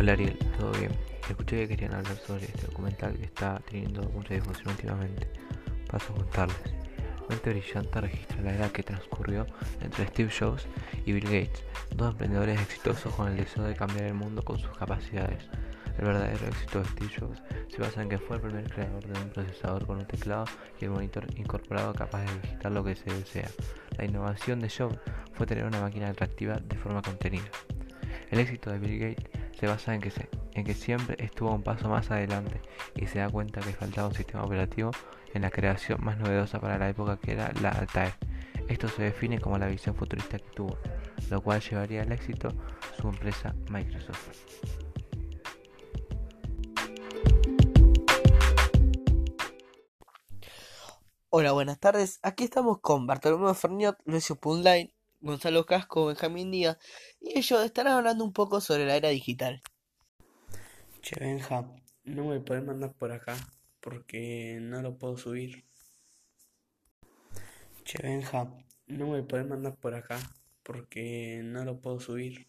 Hola Ariel, ¿todo bien? Escuché que querían hablar sobre este documental que está teniendo mucha difusión últimamente. Paso a contarles. Mente Brillante registra la era que transcurrió entre Steve Jobs y Bill Gates, dos emprendedores exitosos con el deseo de cambiar el mundo con sus capacidades. El verdadero éxito de Steve Jobs se basa en que fue el primer creador de un procesador con un teclado y el monitor incorporado capaz de digitar lo que se desea. La innovación de Jobs fue tener una máquina atractiva de forma contenida. El éxito de Bill Gates se basa en que, siempre estuvo un paso más adelante y se da cuenta que faltaba un sistema operativo en la creación más novedosa para la época que era la Altair. Esto se define como la visión futurista que tuvo, lo cual llevaría al éxito su empresa Microsoft. Hola, buenas tardes. Aquí estamos con Bartolomé Ferniot, Lucio Punline, Gonzalo Casco, Benjamín Díaz y ellos estarán hablando un poco sobre la era digital. Che, Benja, no me podés mandar por acá porque no lo puedo subir. Che, Benja, no me podés mandar por acá porque no lo puedo subir.